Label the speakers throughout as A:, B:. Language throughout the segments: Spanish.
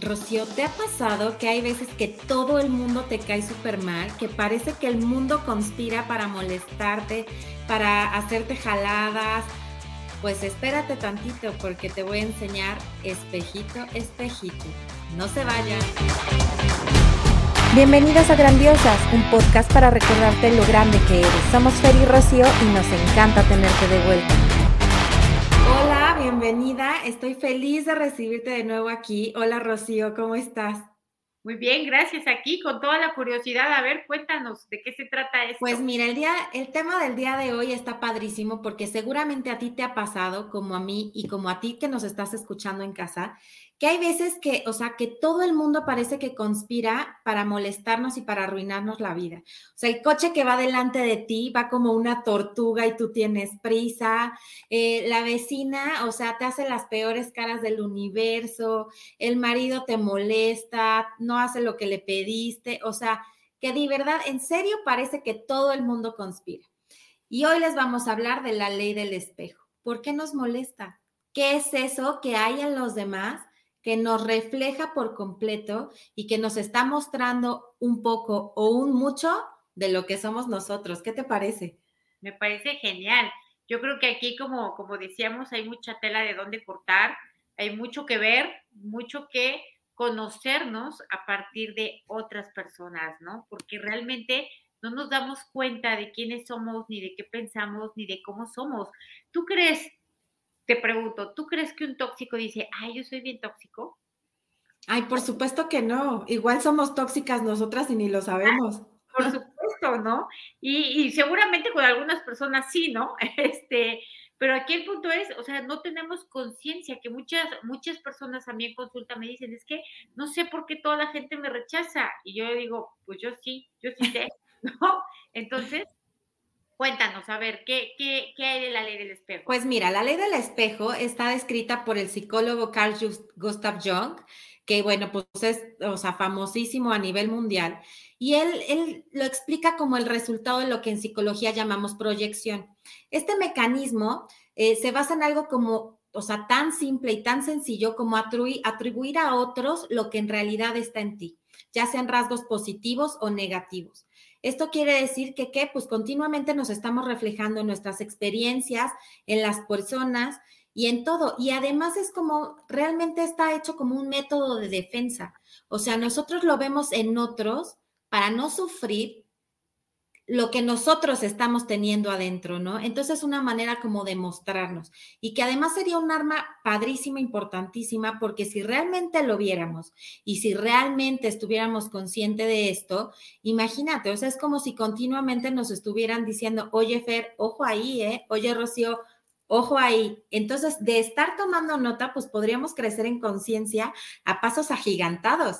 A: Rocío, ¿te ha pasado que hay veces que todo el mundo te cae súper mal, que parece que el mundo conspira para molestarte, para hacerte jaladas? Pues espérate tantito porque te voy a enseñar espejito, espejito. No se vayan.
B: Bienvenidos a Grandiosas, un podcast para recordarte lo grande que eres. Somos Fer y Rocío y nos encanta tenerte de vuelta
A: bienvenida. Estoy feliz de recibirte de nuevo aquí. Hola Rocío, ¿cómo estás?
C: Muy bien, gracias. Aquí con toda la curiosidad, a ver, cuéntanos de qué se trata esto.
A: Pues mira, el día, el tema del día de hoy está padrísimo porque seguramente a ti te ha pasado, como a mí y como a ti que nos estás escuchando en casa, que hay veces que, o sea, que todo el mundo parece que conspira para molestarnos y para arruinarnos la vida. O sea, el coche que va delante de ti va como una tortuga y tú tienes prisa. Eh, la vecina, o sea, te hace las peores caras del universo. El marido te molesta, no hace lo que le pediste. O sea, que de verdad, en serio, parece que todo el mundo conspira. Y hoy les vamos a hablar de la ley del espejo. ¿Por qué nos molesta? ¿Qué es eso que hay en los demás que nos refleja por completo y que nos está mostrando un poco o un mucho de lo que somos nosotros. ¿Qué te parece?
C: Me parece genial. Yo creo que aquí, como, como decíamos, hay mucha tela de dónde cortar, hay mucho que ver, mucho que conocernos a partir de otras personas, ¿no? Porque realmente no nos damos cuenta de quiénes somos, ni de qué pensamos, ni de cómo somos. ¿Tú crees te pregunto, ¿tú crees que un tóxico dice, ay, yo soy bien tóxico?
A: Ay, por supuesto que no. Igual somos tóxicas nosotras y ni lo sabemos.
C: Por supuesto, ¿no? Y, seguramente con algunas personas sí, ¿no? Este, pero aquí el punto es, o sea, no tenemos conciencia, que muchas, muchas personas a mí en consulta me dicen, es que no sé por qué toda la gente me rechaza. Y yo digo, pues yo sí, yo sí sé, ¿no? Entonces, Cuéntanos, a ver, ¿qué, ¿qué, qué, hay de la ley del espejo?
A: Pues mira, la ley del espejo está descrita por el psicólogo Carl Gustav Jung, que bueno, pues es, o sea, famosísimo a nivel mundial. Y él, él lo explica como el resultado de lo que en psicología llamamos proyección. Este mecanismo eh, se basa en algo como, o sea, tan simple y tan sencillo como atribuir, atribuir a otros lo que en realidad está en ti, ya sean rasgos positivos o negativos. Esto quiere decir que, ¿qué? Pues continuamente nos estamos reflejando en nuestras experiencias, en las personas y en todo. Y además es como, realmente está hecho como un método de defensa. O sea, nosotros lo vemos en otros para no sufrir lo que nosotros estamos teniendo adentro, ¿no? Entonces es una manera como de mostrarnos y que además sería un arma padrísima, importantísima, porque si realmente lo viéramos y si realmente estuviéramos conscientes de esto, imagínate, o sea, es como si continuamente nos estuvieran diciendo, oye Fer, ojo ahí, ¿eh? Oye Rocío, ojo ahí. Entonces, de estar tomando nota, pues podríamos crecer en conciencia a pasos agigantados.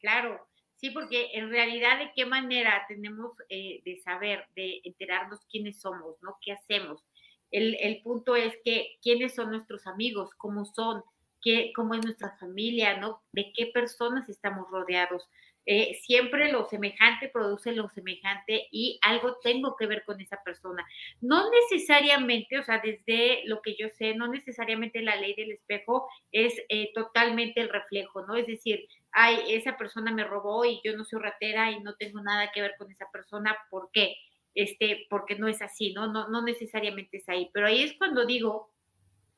C: Claro, Sí, porque en realidad de qué manera tenemos eh, de saber, de enterarnos quiénes somos, ¿no? ¿Qué hacemos? El, el, punto es que quiénes son nuestros amigos, cómo son, qué, cómo es nuestra familia, ¿no? De qué personas estamos rodeados. Eh, siempre lo semejante produce lo semejante y algo tengo que ver con esa persona. No necesariamente, o sea, desde lo que yo sé, no necesariamente la ley del espejo es eh, totalmente el reflejo, ¿no? Es decir, ay, esa persona me robó y yo no soy ratera y no tengo nada que ver con esa persona, ¿por qué? Este, porque no es así, ¿no? No, no necesariamente es ahí, pero ahí es cuando digo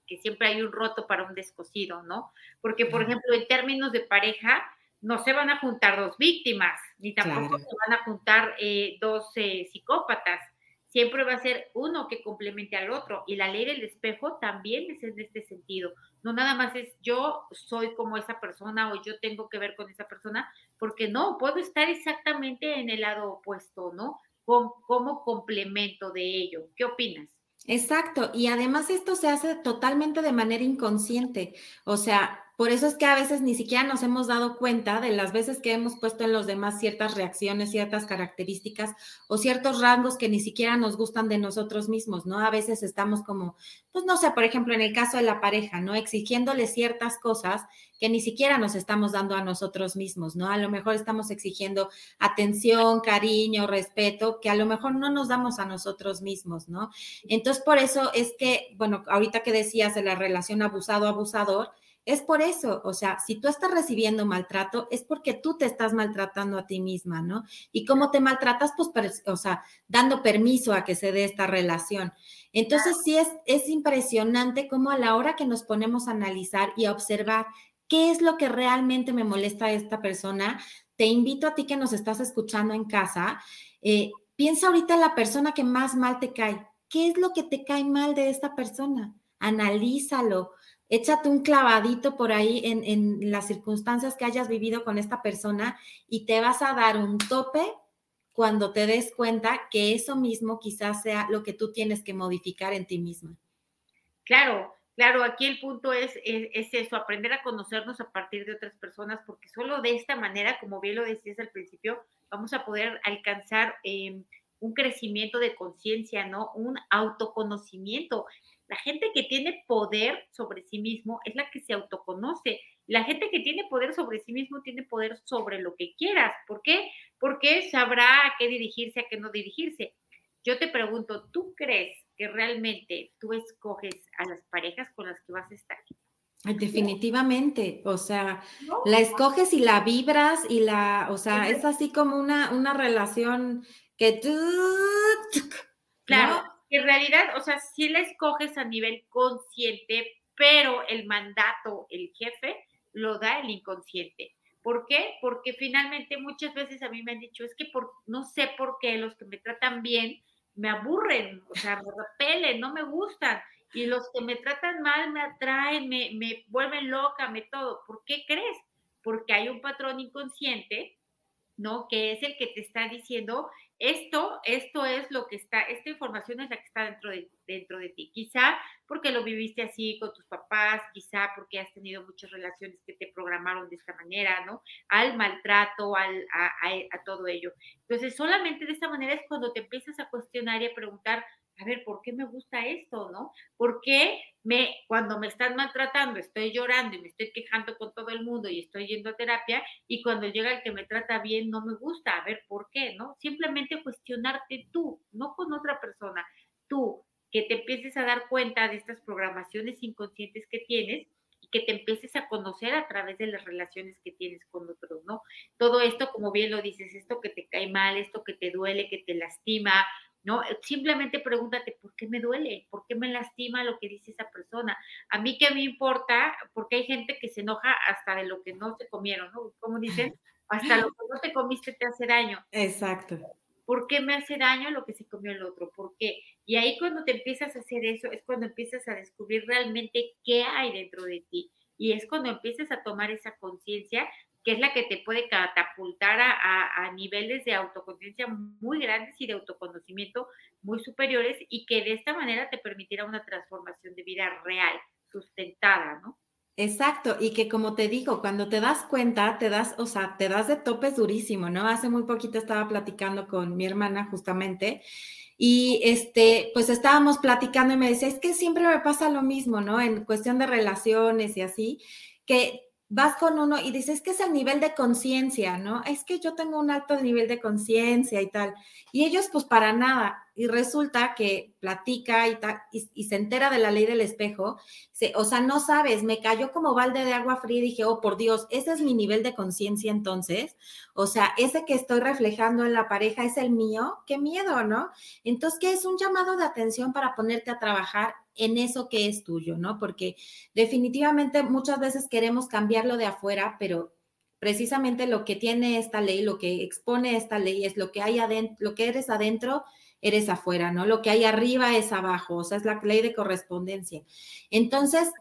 C: que siempre hay un roto para un descosido, ¿no? Porque, por ejemplo, en términos de pareja, no se van a juntar dos víctimas, ni tampoco se van a juntar eh, dos eh, psicópatas. Siempre va a ser uno que complemente al otro. Y la ley del espejo también es en este sentido. No nada más es yo soy como esa persona o yo tengo que ver con esa persona, porque no, puedo estar exactamente en el lado opuesto, ¿no? como complemento de ello. ¿Qué opinas?
A: Exacto, y además esto se hace totalmente de manera inconsciente, o sea, por eso es que a veces ni siquiera nos hemos dado cuenta de las veces que hemos puesto en los demás ciertas reacciones, ciertas características o ciertos rangos que ni siquiera nos gustan de nosotros mismos, ¿no? A veces estamos como, pues no sé, por ejemplo, en el caso de la pareja, ¿no? Exigiéndole ciertas cosas que ni siquiera nos estamos dando a nosotros mismos, ¿no? A lo mejor estamos exigiendo atención, cariño, respeto, que a lo mejor no nos damos a nosotros mismos, ¿no? Entonces, por eso es que, bueno, ahorita que decías de la relación abusado-abusador, es por eso, o sea, si tú estás recibiendo maltrato, es porque tú te estás maltratando a ti misma, ¿no? Y cómo te maltratas, pues, o sea, dando permiso a que se dé esta relación. Entonces, sí es, es impresionante cómo a la hora que nos ponemos a analizar y a observar qué es lo que realmente me molesta a esta persona, te invito a ti que nos estás escuchando en casa, eh, piensa ahorita en la persona que más mal te cae. ¿Qué es lo que te cae mal de esta persona? Analízalo, échate un clavadito por ahí en, en, las circunstancias que hayas vivido con esta persona y te vas a dar un tope cuando te des cuenta que eso mismo quizás sea lo que tú tienes que modificar en ti misma.
C: Claro, claro, aquí el punto es, es, eso, aprender a conocernos a partir de otras personas, porque solo de esta manera, como bien lo decías al principio, vamos a poder alcanzar eh, un crecimiento de conciencia, ¿no? Un autoconocimiento. La gente que tiene poder sobre sí mismo es la que se autoconoce. La gente que tiene poder sobre sí mismo tiene poder sobre lo que quieras. ¿Por qué? Porque sabrá a qué dirigirse, a qué no dirigirse. Yo te pregunto, ¿tú crees que realmente tú escoges a las parejas con las que vas a estar?
A: Definitivamente, o sea, la escoges y la vibras y la, o sea, es así como una, una relación que tú...
C: Claro, en realidad, o sea, sí la escoges a nivel consciente, pero el mandato, el jefe, lo da el inconsciente. ¿Por qué? Porque finalmente muchas veces a mí me han dicho, es que por, no sé por qué los que me tratan bien me aburren, o sea, me repelen, no me gustan. Y los que me tratan mal me atraen, me, me vuelven loca, me todo. ¿Por qué crees? Porque hay un patrón inconsciente, ¿no? Que es el que te está diciendo, esto, esto es lo que está, esta información es la que está dentro de, dentro de ti. Quizá porque lo viviste así con tus papás, quizá porque has tenido muchas relaciones que te programaron de esta manera, ¿no? Al maltrato, al, a, a todo ello. Entonces, solamente de esta manera es cuando te empiezas a cuestionar y a preguntar, a ver, ¿por qué me gusta esto, no? ¿Por qué me, cuando me están maltratando, estoy llorando y me estoy quejando con todo el mundo y estoy yendo a terapia y cuando llega el que me trata bien no me gusta? A ver, ¿por qué, no? Simplemente cuestionarte tú, no con otra persona, tú, que te empieces a dar cuenta de estas programaciones inconscientes que tienes y que te empieces a conocer a través de las relaciones que tienes con otros, ¿no? Todo esto, como bien lo dices, esto que te cae mal, esto que te duele, que te lastima, ¿no? Simplemente pregúntate, ¿por qué me duele? ¿Por qué me lastima lo que dice esa persona? A mí qué me importa, porque hay gente que se enoja hasta de lo que no se comieron, ¿no? Como dicen, hasta lo que no te comiste te hace daño.
A: Exacto.
C: ¿Por qué me hace daño lo que se comió el otro? ¿Por qué? Y ahí cuando te empiezas a hacer eso, es cuando empiezas a descubrir realmente qué hay dentro de ti. Y es cuando empiezas a tomar esa conciencia que es la que te puede catapultar a, niveles de autoconciencia muy grandes y de autoconocimiento muy superiores y que de esta manera te permitirá una transformación de vida real, sustentada, ¿no?
A: Exacto, y que como te digo, cuando te das cuenta, te das, o sea, te das de topes durísimo, ¿no? Hace muy poquito estaba platicando con mi hermana justamente y este, pues estábamos platicando y me decía, es que siempre me pasa lo mismo, ¿no? En cuestión de relaciones y así, que vas con uno y dices que es el nivel de conciencia, ¿no? Es que yo tengo un alto nivel de conciencia y tal. Y ellos, pues para nada. Y resulta que platica y, se entera de la ley del espejo. Se, o sea, no sabes, me cayó como balde de agua fría y dije, oh, por Dios, ese es mi nivel de conciencia entonces. O sea, ese que estoy reflejando en la pareja es el mío. Qué miedo, ¿no? Entonces, ¿qué es un llamado de atención para ponerte a trabajar en eso que es tuyo, ¿no? Porque definitivamente muchas veces queremos cambiarlo de afuera, pero precisamente lo que tiene esta ley, lo que expone esta ley es lo que hay adentro, lo que eres adentro, eres afuera, ¿no? Lo que hay arriba es abajo, o sea, es la ley de correspondencia. Entonces,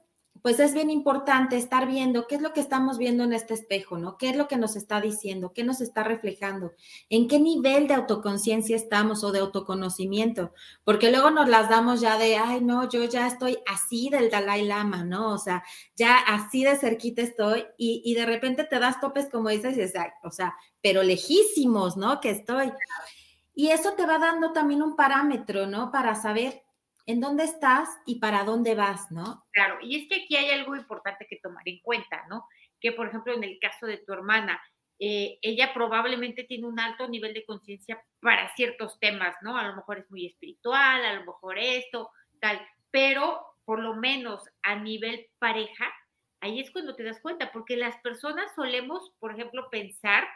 A: pues es bien importante estar viendo qué es lo que estamos viendo en este espejo, ¿no? ¿Qué es lo que nos está diciendo? ¿Qué nos está reflejando? ¿En qué nivel de autoconciencia estamos o de autoconocimiento? Porque luego nos las damos ya de, ay, no, yo ya estoy así del Dalai Lama, ¿no? O sea, ya así de cerquita estoy y, y de repente te das topes como dices, y o sea, pero lejísimos, ¿no? Que estoy. Y eso te va dando también un parámetro, ¿no? Para saber en dónde estás y para dónde vas, ¿no?
C: Claro, y es que aquí hay algo importante que tomar en cuenta, ¿no? Que, por ejemplo, en el caso de tu hermana, eh, ella probablemente tiene un alto nivel de conciencia para ciertos temas, ¿no? A lo mejor es muy espiritual, a lo mejor esto, tal, pero por lo menos a nivel pareja, ahí es cuando te das cuenta, porque las personas solemos, por ejemplo, pensar,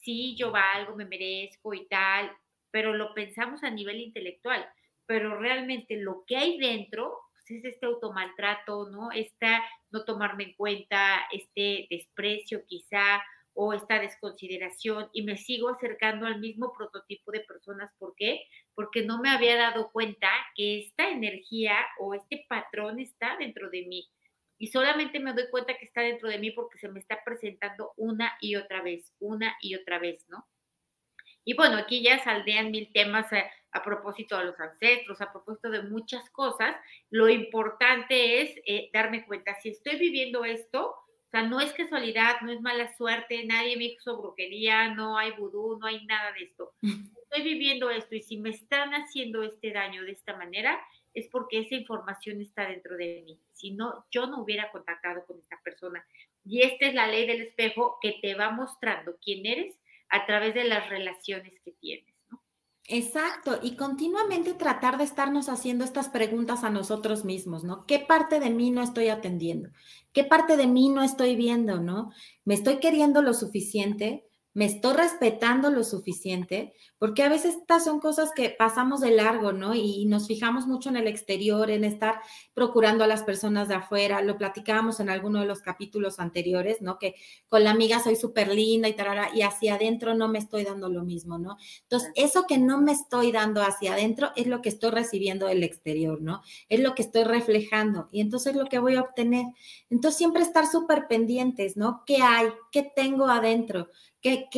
C: sí, yo valgo, me merezco y tal, pero lo pensamos a nivel intelectual, pero realmente lo que hay dentro pues, es este automaltrato, ¿no? Esta no tomarme en cuenta, este desprecio quizá, o esta desconsideración y me sigo acercando al mismo prototipo de personas. ¿Por qué? Porque no me había dado cuenta que esta energía o este patrón está dentro de mí. Y solamente me doy cuenta que está dentro de mí porque se me está presentando una y otra vez, una y otra vez, ¿no? Y bueno, aquí ya saldean mil temas a, a propósito de los ancestros, a propósito de muchas cosas. Lo importante es eh, darme cuenta, si estoy viviendo esto, sea, no es casualidad, no es mala suerte, nadie me hizo brujería, no hay vudú, no hay nada de esto. Estoy viviendo esto y si me están haciendo este daño de esta manera, es porque esa información está dentro de mí. Si no, yo no hubiera contactado con esta persona. Y esta es la ley del espejo que te va mostrando quién eres a través de las relaciones que tienes.
A: Exacto, y continuamente tratar de estarnos haciendo estas preguntas a nosotros mismos, ¿no? ¿Qué parte de mí no estoy atendiendo? ¿Qué parte de mí no estoy viendo, ¿no? ¿Me estoy queriendo lo suficiente? Me estoy respetando lo suficiente, porque a veces estas son cosas que pasamos de largo, ¿no? Y nos fijamos mucho en el exterior, en estar procurando a las personas de afuera. Lo platicábamos en alguno de los capítulos anteriores, ¿no? Que con la amiga soy súper linda y tarara, y hacia adentro no me estoy dando lo mismo, ¿no? Entonces, eso que no me estoy dando hacia adentro es lo que estoy recibiendo del exterior, ¿no? Es lo que estoy reflejando y entonces lo que voy a obtener. Entonces, siempre estar súper pendientes, ¿no? ¿Qué hay? ¿Qué tengo adentro? ¿Qué,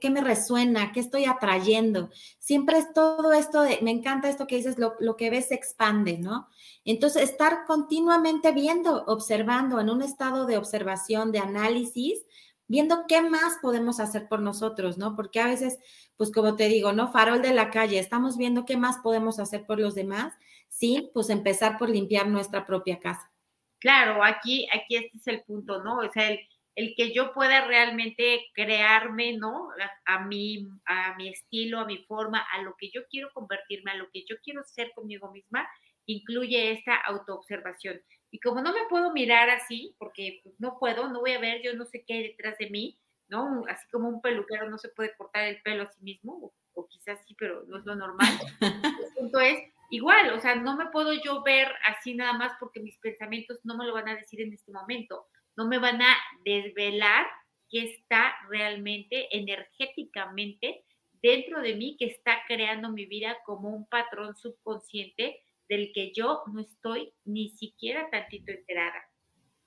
A: qué, me resuena? ¿Qué estoy atrayendo? Siempre es todo esto de, me encanta esto que dices, lo, lo que ves se expande, ¿no? Entonces, estar continuamente viendo, observando, en un estado de observación, de análisis, viendo qué más podemos hacer por nosotros, ¿no? Porque a veces, pues como te digo, ¿no? Farol de la calle, estamos viendo qué más podemos hacer por los demás, sí, pues empezar por limpiar nuestra propia casa.
C: Claro, aquí, aquí este es el punto, ¿no? O sea, el, el que yo pueda realmente crearme, ¿no? A, mi, a mi estilo, a mi forma, a lo que yo quiero convertirme, a lo que yo quiero ser conmigo misma, incluye esta autoobservación. Y como no me puedo mirar así, porque pues, no puedo, no voy a ver, yo no sé qué hay detrás de mí, ¿no? Así como un peluquero no se puede cortar el pelo a sí mismo, o, quizás sí, pero no es lo normal. el punto es, igual, o sea, no me puedo yo ver así nada más porque mis pensamientos no me lo van a decir en este momento no me van a desvelar qué está realmente energéticamente dentro de mí que está creando mi vida como un patrón subconsciente del que yo no estoy ni siquiera tantito enterada.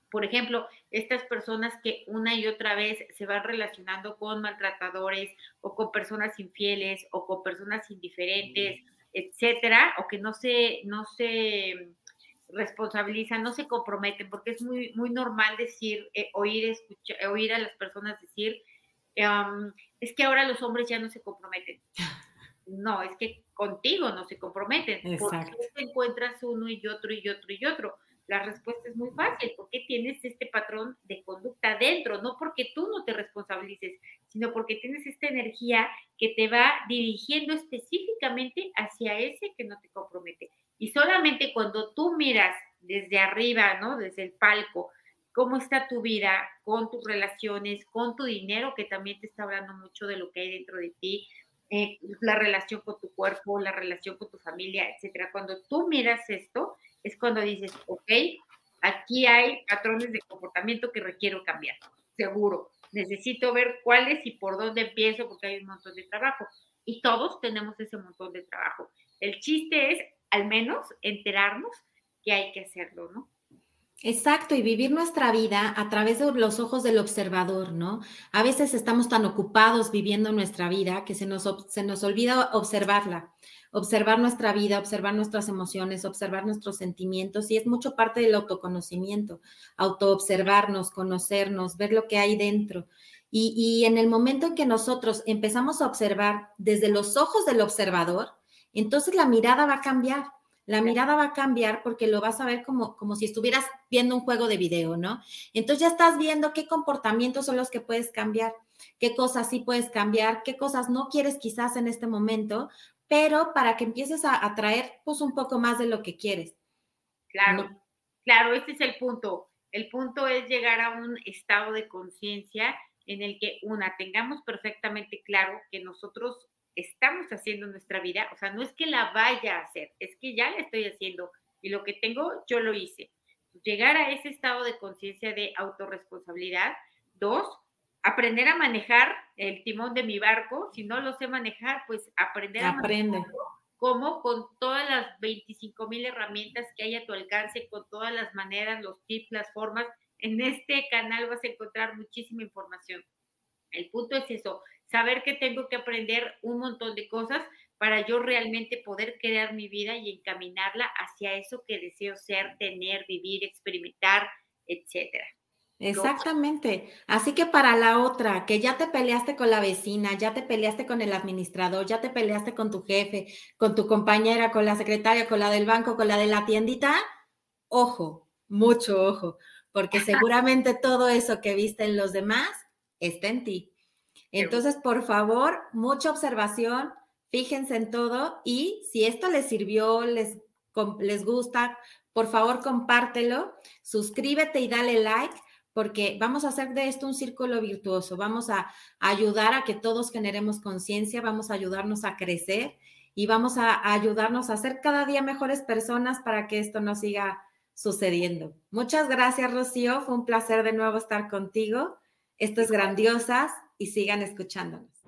C: Por ejemplo, estas personas que una y otra vez se van relacionando con maltratadores o con personas infieles o con personas indiferentes, etcétera, o que no se, no se responsabilizan, no se comprometen, porque es muy, muy normal decir, eh, oír, eh, oír a las personas decir, es que ahora los hombres ya no se comprometen. No, es que contigo no se comprometen. Exacto. ¿Por qué encuentras uno y otro y otro y otro? La respuesta es muy fácil, porque tienes este patrón de conducta dentro, no porque tú no te responsabilices, sino porque tienes esta energía que te va dirigiendo específicamente hacia ese que no te compromete. Y solamente cuando tú miras desde arriba, ¿no? Desde el palco, cómo está tu vida con tus relaciones, con tu dinero, que también te está hablando mucho de lo que hay dentro de ti, eh, la relación con tu cuerpo, la relación con tu familia, etcétera. Cuando tú miras esto, es cuando dices, ok, aquí hay patrones de comportamiento que requiero cambiar, seguro. Necesito ver cuáles y por dónde empiezo, porque hay un montón de trabajo. Y todos tenemos ese montón de trabajo. El chiste es al menos enterarnos que hay que hacerlo, ¿no?
A: Exacto, y vivir nuestra vida a través de los ojos del observador, ¿no? A veces estamos tan ocupados viviendo nuestra vida que se nos, se nos olvida observarla, observar nuestra vida, observar nuestras emociones, observar nuestros sentimientos, y es mucho parte del autoconocimiento, autoobservarnos, conocernos, ver lo que hay dentro. Y, y en el momento en que nosotros empezamos a observar desde los ojos del observador, entonces la mirada va a cambiar. La mirada va a cambiar porque lo vas a ver como, como si estuvieras viendo un juego de video, ¿no? Entonces ya estás viendo qué comportamientos son los que puedes cambiar, qué cosas sí puedes cambiar, qué cosas no quieres quizás en este momento, pero para que empieces a atraer pues un poco más de lo que quieres.
C: Claro, claro, este es el punto. El punto es llegar a un estado de conciencia en el que, una, tengamos perfectamente claro que nosotros estamos haciendo nuestra vida, o sea, no es que la vaya a hacer, es que ya la estoy haciendo y lo que tengo, yo lo hice. Llegar a ese estado de conciencia de autorresponsabilidad. Dos, aprender a manejar el timón de mi barco. Si no lo sé manejar, pues aprender a
A: Aprende.
C: como con todas las 25 mil herramientas que hay a tu alcance, con todas las maneras, los tips, las formas. En este canal vas a encontrar muchísima información. El punto es eso, saber que tengo que aprender un montón de cosas para yo realmente poder crear mi vida y encaminarla hacia eso que deseo ser, tener, vivir, experimentar, etcétera.
A: Exactamente. Así que para la otra, que ya te peleaste con la vecina, ya te peleaste con el administrador, ya te peleaste con tu jefe, con tu compañera, con la secretaria, con la del banco, con la de la tiendita, ojo, mucho ojo, porque seguramente todo eso que viste en los demás está en ti. Entonces, por favor, mucha observación, fíjense en todo y si esto les sirvió, les, les gusta, por favor compártelo, suscríbete y dale like porque vamos a hacer de esto un círculo virtuoso, vamos a, ayudar a que todos generemos conciencia, vamos a ayudarnos a crecer y vamos a, ayudarnos a ser cada día mejores personas para que esto no siga sucediendo. Muchas gracias, Rocío, fue un placer de nuevo estar contigo. Esto es grandiosas y sigan escuchándonos.